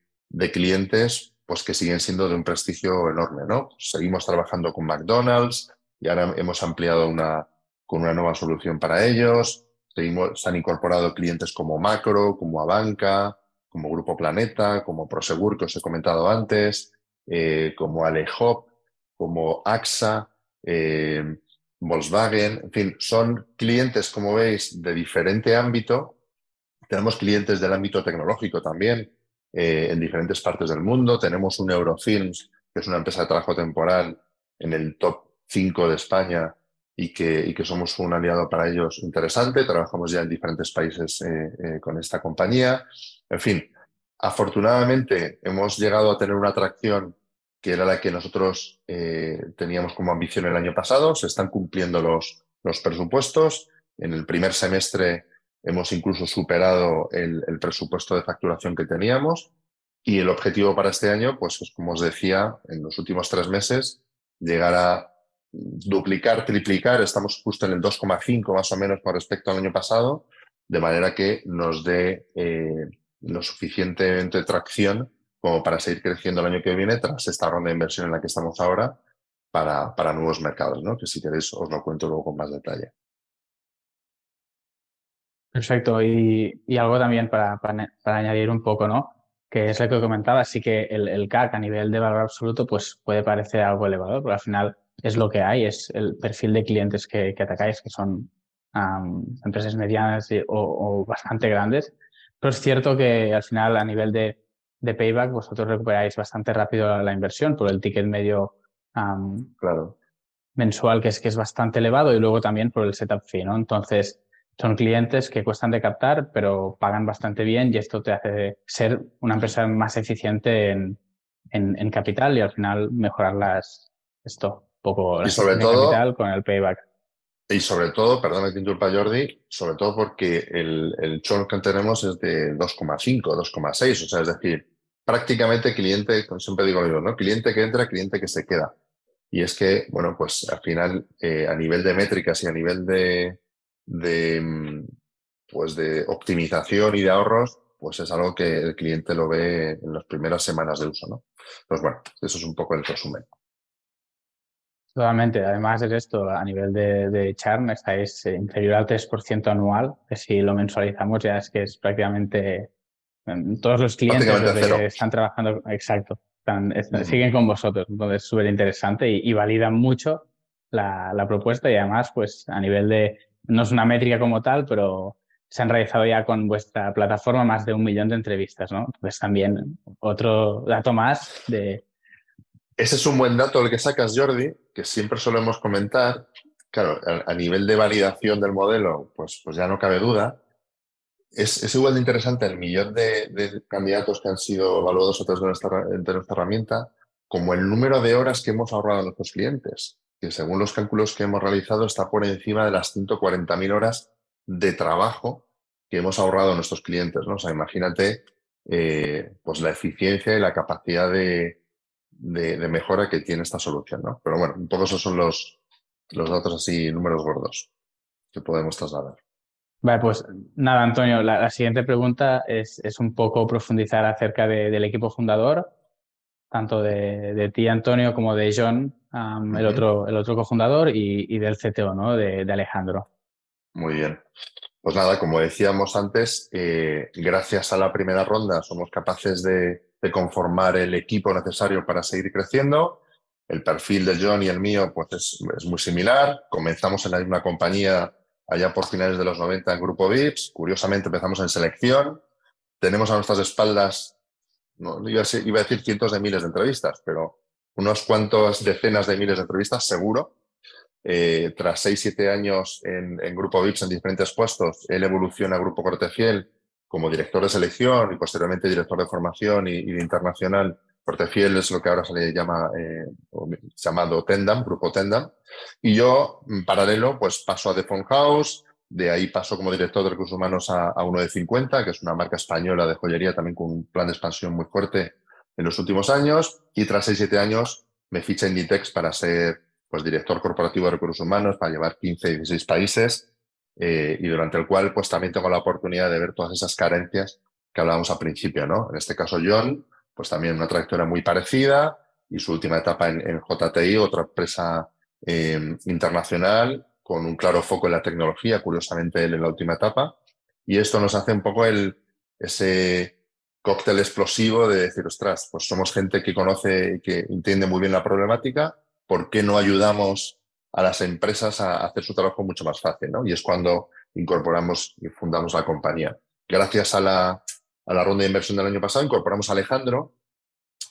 clientes pues que siguen siendo de un prestigio enorme. ¿no? Seguimos trabajando con McDonald's y ahora hemos ampliado una, con una nueva solución para ellos. Seguimos, se han incorporado clientes como Macro, como Abanca, como Grupo Planeta, como Prosegur, que os he comentado antes, eh, como Alehop, como AXA. Eh, Volkswagen, en fin, son clientes, como veis, de diferente ámbito. Tenemos clientes del ámbito tecnológico también, eh, en diferentes partes del mundo. Tenemos un Eurofilms, que es una empresa de trabajo temporal en el top 5 de España y que, y que somos un aliado para ellos interesante. Trabajamos ya en diferentes países eh, con esta compañía. En fin, afortunadamente hemos llegado a tener una atracción que era la que nosotros eh, teníamos como ambición el año pasado. Se están cumpliendo los, los presupuestos. En el primer semestre hemos incluso superado el, presupuesto de facturación que teníamos y el objetivo para este año, pues como os decía, en los últimos tres meses, llegar a duplicar, triplicar, estamos justo en el 2,5 más o menos con respecto al año pasado, de manera que nos dé eh, lo suficientemente tracción como para seguir creciendo el año que viene tras esta ronda de inversión en la que estamos ahora para, nuevos mercados, ¿no? que si queréis os lo cuento luego con más detalle. Perfecto. Y, algo también para, añadir un poco, ¿no? Que es lo que comentaba, sí que el, el, CAC a nivel de valor absoluto pues puede parecer algo elevado, pero al final es lo que hay, es el perfil de clientes que atacáis, que son empresas medianas o, bastante grandes. Pero es cierto que al final a nivel de, de payback vosotros recuperáis bastante rápido la, inversión por el ticket medio claro. mensual que es, que es bastante elevado y luego también por el setup fee, ¿no? Entonces, son clientes que cuestan de captar, pero pagan bastante bien y esto te hace ser una empresa más eficiente en, en, capital y al final mejorar las, esto, poco y sobre todo, capital con el payback. Y sobre todo, perdón que interrumpa Jordi, sobre todo porque el, el churn que tenemos es de 2,5, 2,6, o sea, es decir, prácticamente cliente, como siempre digo yo, ¿no? Cliente que entra, cliente que se queda. Y es que, bueno, pues al final, eh, a nivel de métricas y a nivel de, de, mm, pues de optimización y de ahorros, pues es algo que el cliente lo ve en las primeras semanas de uso, ¿no? Pues bueno, eso es un poco el resumen. Totalmente. Además de esto, a nivel de, de churn, estáis inferior al 3% anual, que si lo mensualizamos ya es que es prácticamente mm, todos los clientes que están trabajando, exacto, siguen con vosotros. Entonces, es súper interesante y, validan mucho la, la, propuesta y además, pues a nivel de no es una métrica como tal, pero se han realizado ya con vuestra plataforma más de un millón de entrevistas, ¿no? Pues también otro dato más de... Ese es un buen dato el que sacas, Jordi, que siempre solemos comentar. Claro, a, nivel de validación del modelo, pues, pues ya no cabe duda. Es, igual de interesante el millón de, candidatos que han sido evaluados a través de nuestra, de nuestra herramienta como el número de horas que hemos ahorrado a nuestros clientes que según los cálculos que hemos realizado está por encima de las 140.000 horas de trabajo que hemos ahorrado a nuestros clientes. ¿no? O sea, imagínate eh, pues la eficiencia y la capacidad de, mejora que tiene esta solución. ¿no? Pero bueno, un poco esos son los, los datos así, números gordos que podemos trasladar. Vale, pues nada, Antonio, la, siguiente pregunta es, es, un poco profundizar acerca del equipo fundador, tanto de, de ti, Antonio, como de John, el, otro, el otro cofundador, y, del CTO, ¿no? De, Alejandro. Muy bien. Pues nada, como decíamos antes, eh, gracias a la primera ronda somos capaces de, conformar el equipo necesario para seguir creciendo. El perfil de John y el mío pues es, muy similar. Comenzamos en la misma compañía allá por finales de los 90 en Grupo VIPS. Curiosamente empezamos en selección. Tenemos a nuestras espaldas, no, iba, a decir cientos de miles de entrevistas, pero unos cuantos decenas de miles de entrevistas, seguro. Eh, tras seis, siete años en, Grupo VIPS en diferentes puestos, él evoluciona a Grupo Cortefiel como director de selección y posteriormente director de formación y, de internacional. Cortefiel es lo que ahora se le llama eh, llamado Tendam, Grupo Tendam. Y yo, en paralelo, pues paso a The Phone House, de ahí paso como director de recursos humanos a, a uno de 50, que es una marca española de joyería también con un plan de expansión muy fuerte en los últimos años y tras 6-7 años me ficha en Ditex para ser pues, director corporativo de recursos humanos, para llevar 15, 16 países eh, y durante el cual pues también tengo la oportunidad de ver todas esas carencias que hablábamos al principio, ¿no? En este caso John, pues también una trayectoria muy parecida y su última etapa en, JTI, otra empresa eh, internacional con un claro foco en la tecnología, curiosamente él en la última etapa. Y esto nos hace un poco el, ese cóctel explosivo de decir, ostras, pues somos gente que conoce que entiende muy bien la problemática, ¿por qué no ayudamos a las empresas a hacer su trabajo mucho más fácil? ¿no? Y es cuando incorporamos y fundamos la compañía. Gracias a la, a la ronda de inversión del año pasado, incorporamos a Alejandro.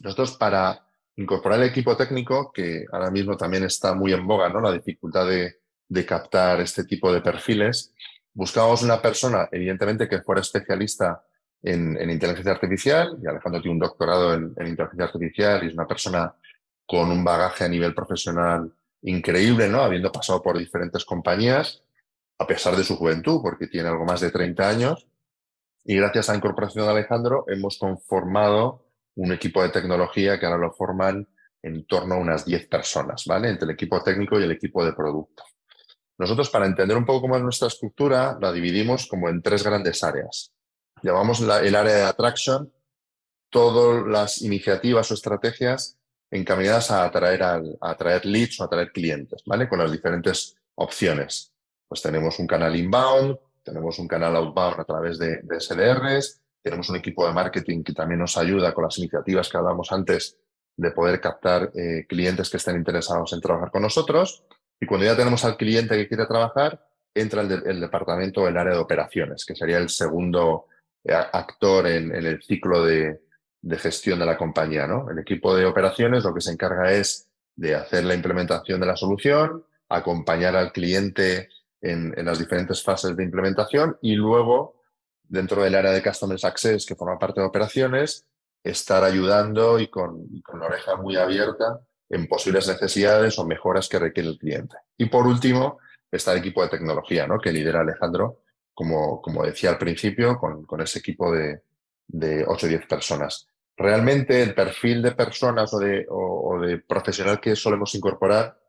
Nosotros para incorporar el equipo técnico, que ahora mismo también está muy en boga, ¿no? La dificultad de, de captar este tipo de perfiles. Buscábamos una persona, evidentemente, que fuera especialista en, inteligencia artificial y Alejandro tiene un doctorado en, inteligencia artificial y es una persona con un bagaje a nivel profesional increíble, ¿no? Habiendo pasado por diferentes compañías. a pesar de su juventud, porque tiene algo más de 30 años. Y gracias a la incorporación de Alejandro hemos conformado un equipo de tecnología que ahora lo forman en torno a unas 10 personas, ¿vale? Entre el equipo técnico y el equipo de producto. Nosotros, para entender un poco cómo es nuestra estructura, la dividimos como en tres grandes áreas. Llamamos el área de attraction, todas las iniciativas o estrategias encaminadas a atraer, a atraer leads o atraer clientes, ¿vale? Con las diferentes opciones. Pues tenemos un canal inbound, tenemos un canal outbound a través de, SDRs, tenemos un equipo de marketing que también nos ayuda con las iniciativas que hablamos antes de poder captar eh, clientes que estén interesados en trabajar con nosotros. Y cuando ya tenemos al cliente que quiere trabajar, entra el, departamento, el área de operaciones, que sería el segundo eh, actor en, el ciclo de, gestión de la compañía. ¿no? El equipo de operaciones lo que se encarga es de hacer la implementación de la solución, acompañar al cliente en, las diferentes fases de implementación y luego, dentro del área de Customer Success, que forma parte de operaciones, estar ayudando y con, la oreja muy abierta en posibles necesidades o mejoras que requiere el cliente. Y por último, está el equipo de tecnología, ¿no? que lidera Alejandro, como, como decía al principio, con, ese equipo de, de 8 o 10 personas. Realmente el perfil de personas o de, o de profesional que solemos incorporar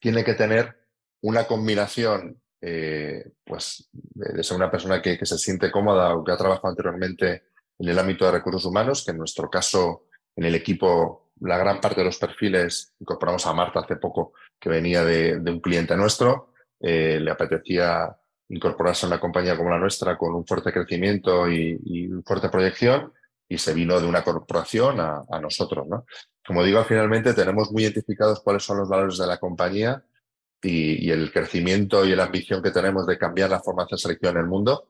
tiene que tener una combinación eh, pues, de, ser una persona que, se siente cómoda o que ha trabajado anteriormente en el ámbito de recursos humanos, que en nuestro caso, en el equipo, la gran parte de los perfiles, incorporamos a Marta hace poco, que venía de, un cliente nuestro, eh, le apetecía incorporarse a una compañía como la nuestra con un fuerte crecimiento y, y fuerte proyección y se vino de una corporación a, a nosotros. ¿no? Como digo, finalmente tenemos muy identificados cuáles son los valores de la compañía y, el crecimiento y la ambición que tenemos de cambiar la forma de selección en el mundo.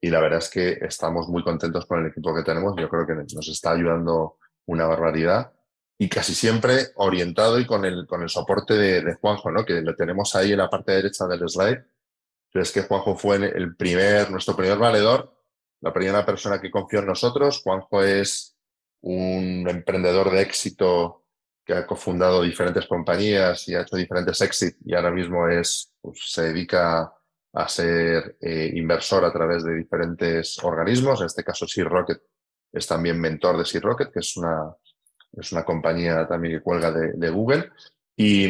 Y la verdad es que estamos muy contentos con el equipo que tenemos. Yo creo que nos está ayudando una barbaridad y casi siempre orientado y con el, con el soporte de, Juanjo, ¿no? que lo tenemos ahí en la parte derecha del slide. Es que Juanjo fue el primer, nuestro primer valedor, la primera persona que confió en nosotros. Juanjo es un emprendedor de éxito que ha cofundado diferentes compañías y ha hecho diferentes exits y ahora mismo es, pues, se dedica a ser eh, inversor a través de diferentes organismos. En este caso, Sea Rocket es también mentor de Sea Rocket, que es una, es una compañía también que cuelga de, Google. Y,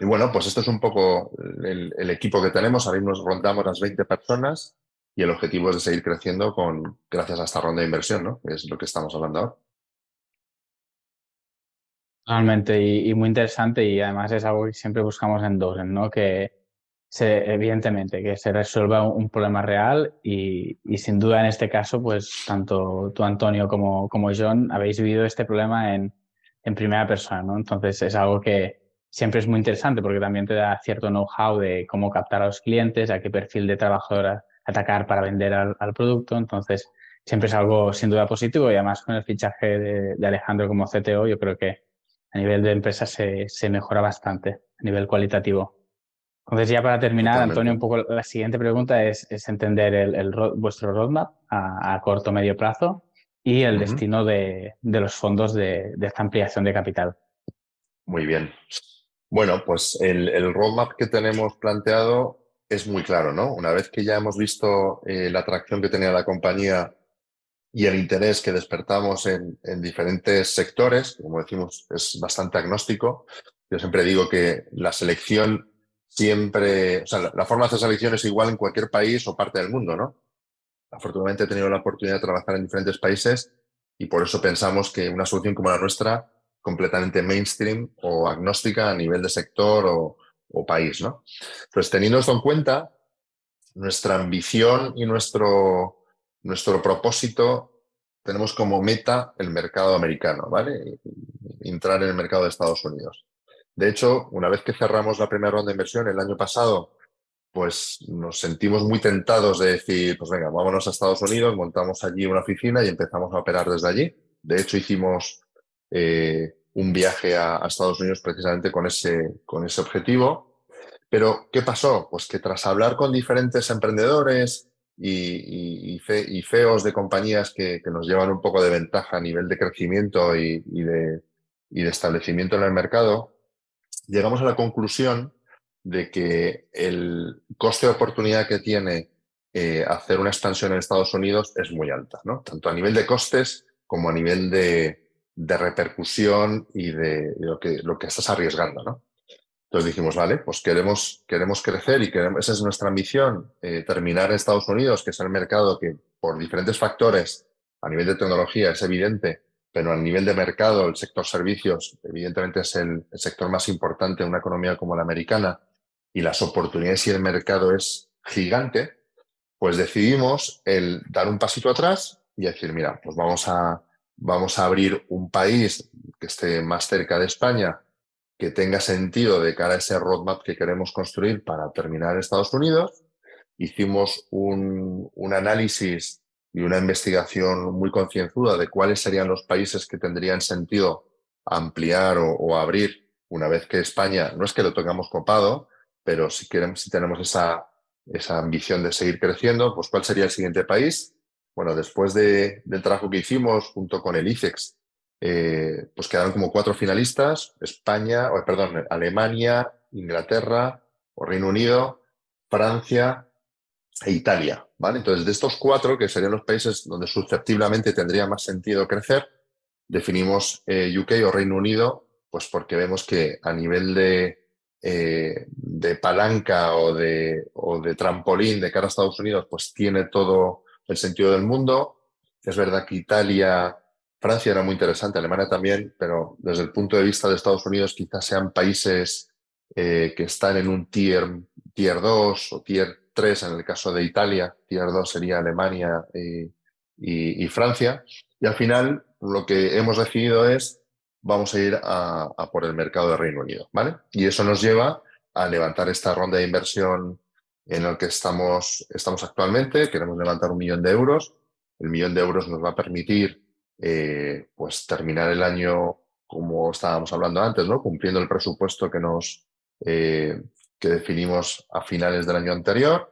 bueno, pues esto es un poco el, equipo que tenemos. Ahora mismo rondamos las 20 personas y el objetivo es de seguir creciendo con, gracias a esta ronda de inversión, ¿no? es lo que estamos hablando ahora. Totalmente y, muy interesante y además es algo que siempre buscamos en Dozen, ¿no? Que se, evidentemente que se resuelva un, problema real y, y, sin duda en este caso, pues tanto tú Antonio como, como John habéis vivido este problema en, en primera persona, ¿no? Entonces es algo que siempre es muy interesante porque también te da cierto know-how de cómo captar a los clientes, a qué perfil de trabajador atacar para vender al, al producto. Entonces siempre es algo sin duda positivo y además con el fichaje de, de Alejandro como CTO yo creo que a nivel de empresa se, se mejora bastante a nivel cualitativo. Entonces, ya para terminar, Antonio, un poco la siguiente pregunta es, es entender el, vuestro roadmap a, corto o medio plazo y el destino de, de, los fondos de, de, esta ampliación de capital. Muy bien. Bueno, pues el, el, roadmap que tenemos planteado es muy claro, ¿no? Una vez que ya hemos visto eh, la atracción que tenía la compañía y el interés que despertamos en, diferentes sectores, como decimos, es bastante agnóstico. Yo siempre digo que la selección siempre, o sea, la, forma de hacer selección es igual en cualquier país o parte del mundo, ¿no? Afortunadamente he tenido la oportunidad de trabajar en diferentes países y por eso pensamos que una solución como la nuestra, completamente mainstream o agnóstica a nivel de sector o, o país, ¿no? Pues teniendo esto en cuenta, nuestra ambición y nuestro, nuestro propósito tenemos como meta el mercado americano, ¿vale? Entrar en el mercado de Estados Unidos. De hecho, una vez que cerramos la primera ronda de inversión el año pasado, pues nos sentimos muy tentados de decir, pues venga, vámonos a Estados Unidos, montamos allí una oficina y empezamos a operar desde allí. De hecho, hicimos eh, un viaje a, Estados Unidos precisamente con ese, con ese objetivo. Pero, ¿qué pasó? Pues que tras hablar con diferentes emprendedores, y, feos de compañías que, nos llevan un poco de ventaja a nivel de crecimiento y, de, de, establecimiento en el mercado, llegamos a la conclusión de que el coste de oportunidad que tiene eh, hacer una expansión en Estados Unidos es muy alta, ¿no? Tanto a nivel de costes como a nivel de, repercusión y de, lo, que, lo que estás arriesgando, ¿no? Entonces dijimos, vale, pues queremos, queremos crecer y queremos, esa es nuestra ambición, eh, terminar en Estados Unidos, que es el mercado que por diferentes factores, a nivel de tecnología es evidente, pero a nivel de mercado, el sector servicios, evidentemente es el, sector más importante en una economía como la americana y las oportunidades y el mercado es gigante, pues decidimos el dar un pasito atrás y decir, mira, pues vamos a, vamos a abrir un país que esté más cerca de España, que tenga sentido de cara a ese roadmap que queremos construir para terminar en Estados Unidos. Hicimos un, análisis y una investigación muy concienzuda de cuáles serían los países que tendrían sentido ampliar o, abrir una vez que España, no es que lo tengamos copado, pero si, queremos, si tenemos esa, esa ambición de seguir creciendo, pues ¿cuál sería el siguiente país? Bueno, después de, del trabajo que hicimos junto con el ICEX, eh, pues quedaron como cuatro finalistas, España, o, perdón, Alemania, Inglaterra o Reino Unido, Francia e Italia. ¿vale? Entonces, de estos cuatro, que serían los países donde susceptiblemente tendría más sentido crecer, definimos eh, UK o Reino Unido, pues porque vemos que a nivel de, eh, de palanca o de, o de trampolín de cara a Estados Unidos, pues tiene todo el sentido del mundo. Es verdad que Italia, Francia era muy interesante, Alemania también, pero desde el punto de vista de Estados Unidos quizás sean países eh, que están en un tier, tier 2 o tier tres en el caso de Italia, tier 2 sería Alemania eh, y, Francia. Y al final lo que hemos decidido es vamos a ir a, por el mercado de Reino Unido, ¿vale? Y eso nos lleva a levantar esta ronda de inversión en la que estamos, estamos actualmente. Queremos levantar un millón de euros. El millón de euros nos va a permitir eh, pues terminar el año como estábamos hablando antes, ¿no? Cumpliendo el presupuesto que nos, eh, que definimos a finales del año anterior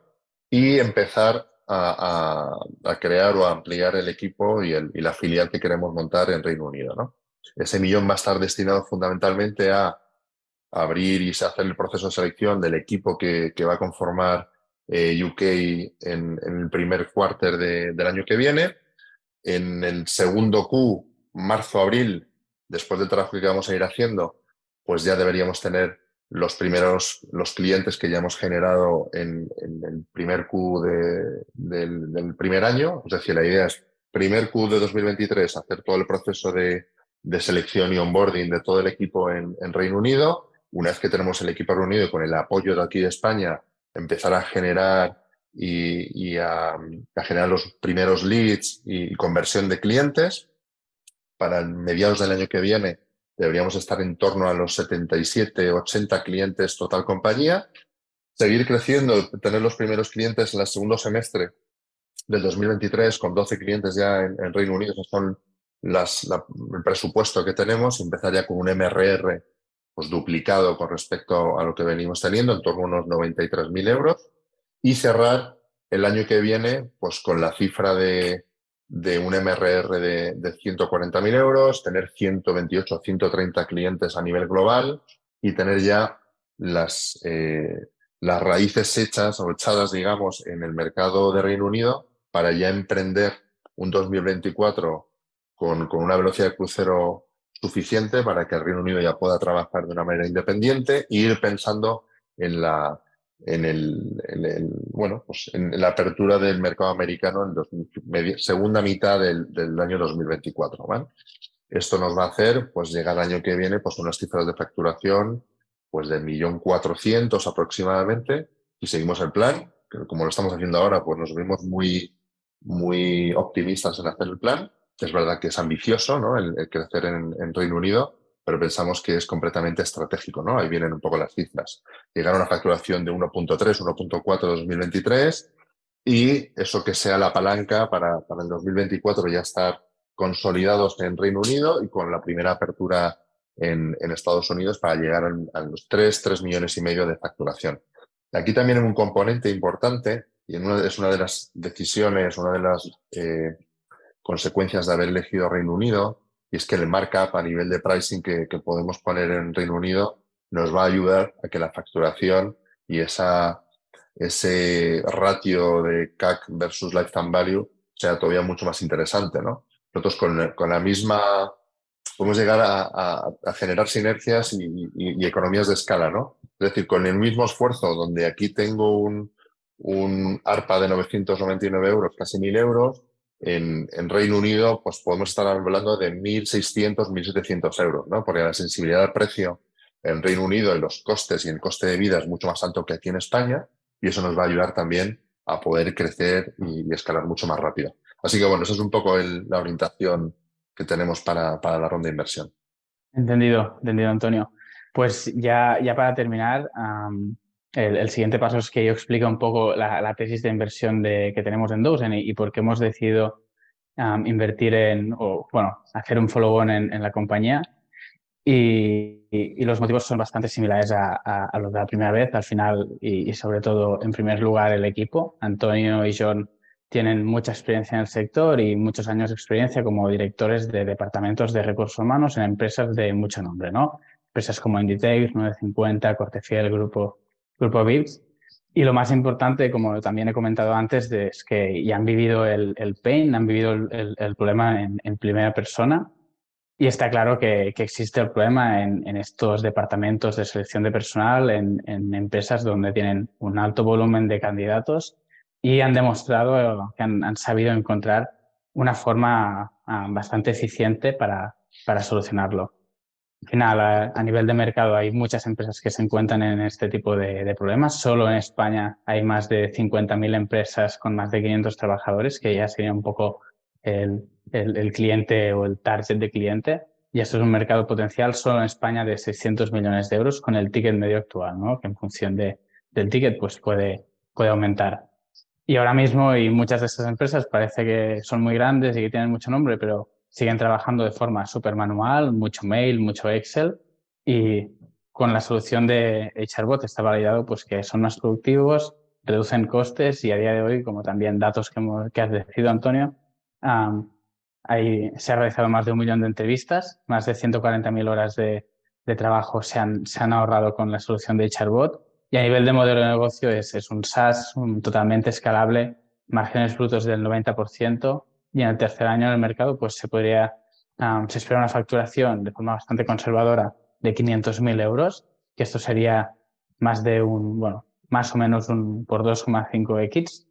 y empezar a, crear o a ampliar el equipo y, la filial que queremos montar en Reino Unido. ¿no? Ese millón va a estar destinado fundamentalmente a abrir y hacer el proceso de selección del equipo que, va a conformar eh, UK en, el primer cuarter del año que viene. En el segundo Q, marzo-abril, después del trabajo que vamos a ir haciendo, pues ya deberíamos tener los primeros, los clientes que ya hemos generado en, el primer Q del, primer año. Es decir, la idea es primer Q de 2023 hacer todo el proceso de, selección y onboarding de todo el equipo en, Reino Unido. Una vez que tenemos el equipo reunido y con el apoyo de aquí de España, empezar a generar y, a, generar los primeros leads y conversión de clientes. Para mediados del año que viene deberíamos estar en torno a los 77, 80 clientes total compañía, seguir creciendo, tener los primeros clientes en el segundo semestre del 2023 con 12 clientes ya en, Reino Unido, esos son las, el presupuesto que tenemos, empezar ya con un MRR pues, duplicado con respecto a lo que venimos teniendo, en torno a unos 93.000 euros, y cerrar el año que viene pues, con la cifra de de un MRR de, de 140.000 euros, tener 128 o 130 clientes a nivel global y tener ya las, eh, las raíces hechas o echadas, digamos, en el mercado de Reino Unido para ya emprender un 2024 con, con una velocidad de crucero suficiente para que el Reino Unido ya pueda trabajar de una manera independiente e ir pensando en la, en el, bueno, pues en la apertura del mercado americano en segunda mitad del, año 2024. ¿vale? Esto nos va a hacer pues llegar al año que viene pues unas cifras de facturación pues de 1.400.000 aproximadamente y seguimos el plan, como lo estamos haciendo ahora pues nos vemos muy, muy optimistas en hacer el plan. Es verdad que es ambicioso ¿no? el, crecer en, Reino Unido, pero pensamos que es completamente estratégico, ¿no? Ahí vienen un poco las cifras. Llegar a una facturación de 1.3, 1.4 2023 y eso que sea la palanca para, para el 2024 ya estar consolidados en Reino Unido y con la primera apertura en, en Estados Unidos para llegar a, los 3, 3 millones y medio de facturación. Aquí también hay un componente importante y en una, es una de las decisiones, una de las eh, consecuencias de haber elegido Reino Unido, y es que el markup a nivel de pricing que, podemos poner en Reino Unido nos va a ayudar a que la facturación y esa, ese ratio de CAC versus Lifetime Value sea todavía mucho más interesante. ¿no? Nosotros con, la misma podemos llegar a, generar sinergias y, economías de escala, ¿no? Es decir, con el mismo esfuerzo, donde aquí tengo un, un ARPA de 999 euros, casi 1.000 euros, en, Reino Unido pues podemos estar hablando de 1.600, 1.700 euros, ¿no? Porque la sensibilidad al precio en Reino Unido y los costes y el coste de vida es mucho más alto que aquí en España y eso nos va a ayudar también a poder crecer y, escalar mucho más rápido. Así que bueno, esa es un poco la orientación que tenemos para, la ronda de inversión. Entendido, entendido, Antonio. Pues ya para terminar, el, siguiente paso es que yo explique un poco la, tesis de inversión de, que tenemos en Dozen y, por qué hemos decidido invertir en, o bueno, hacer un follow-on en, la compañía. Y, los motivos son bastante similares a, los de la primera vez, al final, y, sobre todo, en primer lugar, el equipo. Antonio y John tienen mucha experiencia en el sector y muchos años de experiencia como directores de departamentos de recursos humanos en empresas de mucho nombre, ¿no? Empresas como Inditex, 950, Cortefiel, Grupo Grupo VIPS. Y lo más importante, como también he comentado antes, es que ya han vivido el, el pain, han vivido el, el, problema en, en, primera persona. Y está claro que, que existe el problema en, en, estos departamentos de selección de personal, en, en, empresas donde tienen un alto volumen de candidatos y han demostrado que han, han sabido encontrar una forma ah, bastante eficiente para, para solucionarlo. Al final, a, nivel de mercado, hay muchas empresas que se encuentran en este tipo de, problemas. Solo en España hay más de 50.000 empresas con más de 500 trabajadores, que ya sería un poco el, el, cliente o el target de cliente. Y esto es un mercado potencial solo en España de 600 millones de euros con el ticket medio actual, ¿no? que en función de, del ticket pues puede, puede aumentar. Y ahora mismo, y muchas de estas empresas parece que son muy grandes y que tienen mucho nombre, pero siguen trabajando de forma súper manual, mucho mail, mucho Excel y con la solución de HRBot está validado pues que son más productivos, reducen costes y a día de hoy, como también datos que, hemos, has decidido, Antonio, hay, se ha realizado más de un millón de entrevistas, más de 140.000 horas de, de trabajo se han, se han, ahorrado con la solución de HRBot y a nivel de modelo de negocio es, es un SaaS totalmente escalable, márgenes brutos del 90%, y en el tercer año en el mercado pues se podría, se espera una facturación de forma bastante conservadora de 500.000 euros, que esto sería más de un, bueno, más o menos un por 2,5x.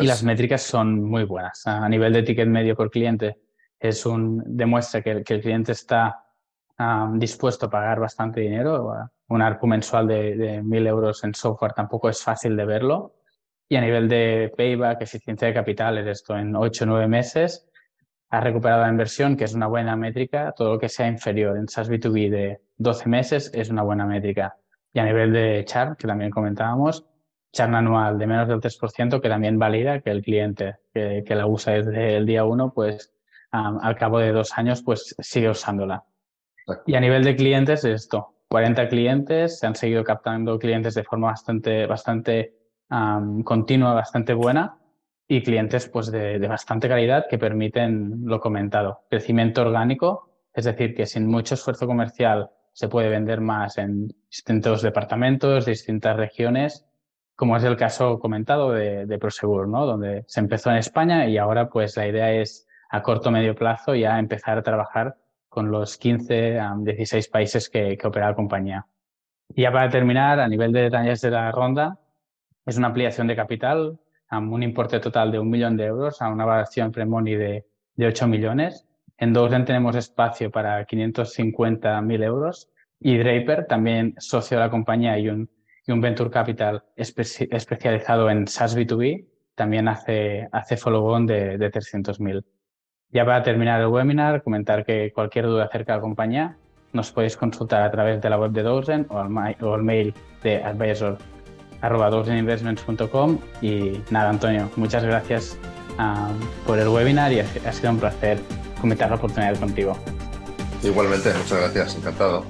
Y las métricas son muy buenas. A nivel de ticket medio por cliente, es un, demuestra que, el, que el cliente está dispuesto a pagar bastante dinero. Un ARPU mensual de, de 1.000 euros en software tampoco es fácil de verlo. Y a nivel de payback, eficiencia de capital, es esto en 8 o 9 meses. Ha recuperado la inversión, que es una buena métrica. Todo lo que sea inferior en SaaS B2B de 12 meses es una buena métrica. Y a nivel de char, que también comentábamos, char anual de menos del 3%, que también valida que el cliente que, que la usa desde el día 1, pues al cabo de dos años, pues sigue usándola. Y a nivel de clientes, esto, 40 clientes, se han seguido captando clientes de forma bastante, bastante continua bastante buena y clientes pues de, bastante calidad que permiten lo comentado. Crecimiento orgánico, es decir, que sin mucho esfuerzo comercial se puede vender más en distintos departamentos, distintas regiones, como es el caso comentado de, de Prosegur, ¿no? donde se empezó en España y ahora pues la idea es a corto medio plazo ya empezar a trabajar con los 15, 16 países que, que opera la compañía. Y ya para terminar, a nivel de detalles de la ronda, es una ampliación de capital a un importe total de un millón de euros a una valoración pre-money de, de 8 millones. En Dozen tenemos espacio para 550.000 euros y Draper, también socio de la compañía y un, y un Venture Capital especializado en SaaS B2B, también hace, hace follow-on de, de 300.000. Ya para terminar el webinar, comentar que cualquier duda acerca de la compañía nos podéis consultar a través de la web de Dozen o al, o al mail de advisor arroba investments.com y nada, Antonio, muchas gracias ah, por el webinar y ha sido un placer comentar la oportunidad contigo. Igualmente, muchas gracias, encantado.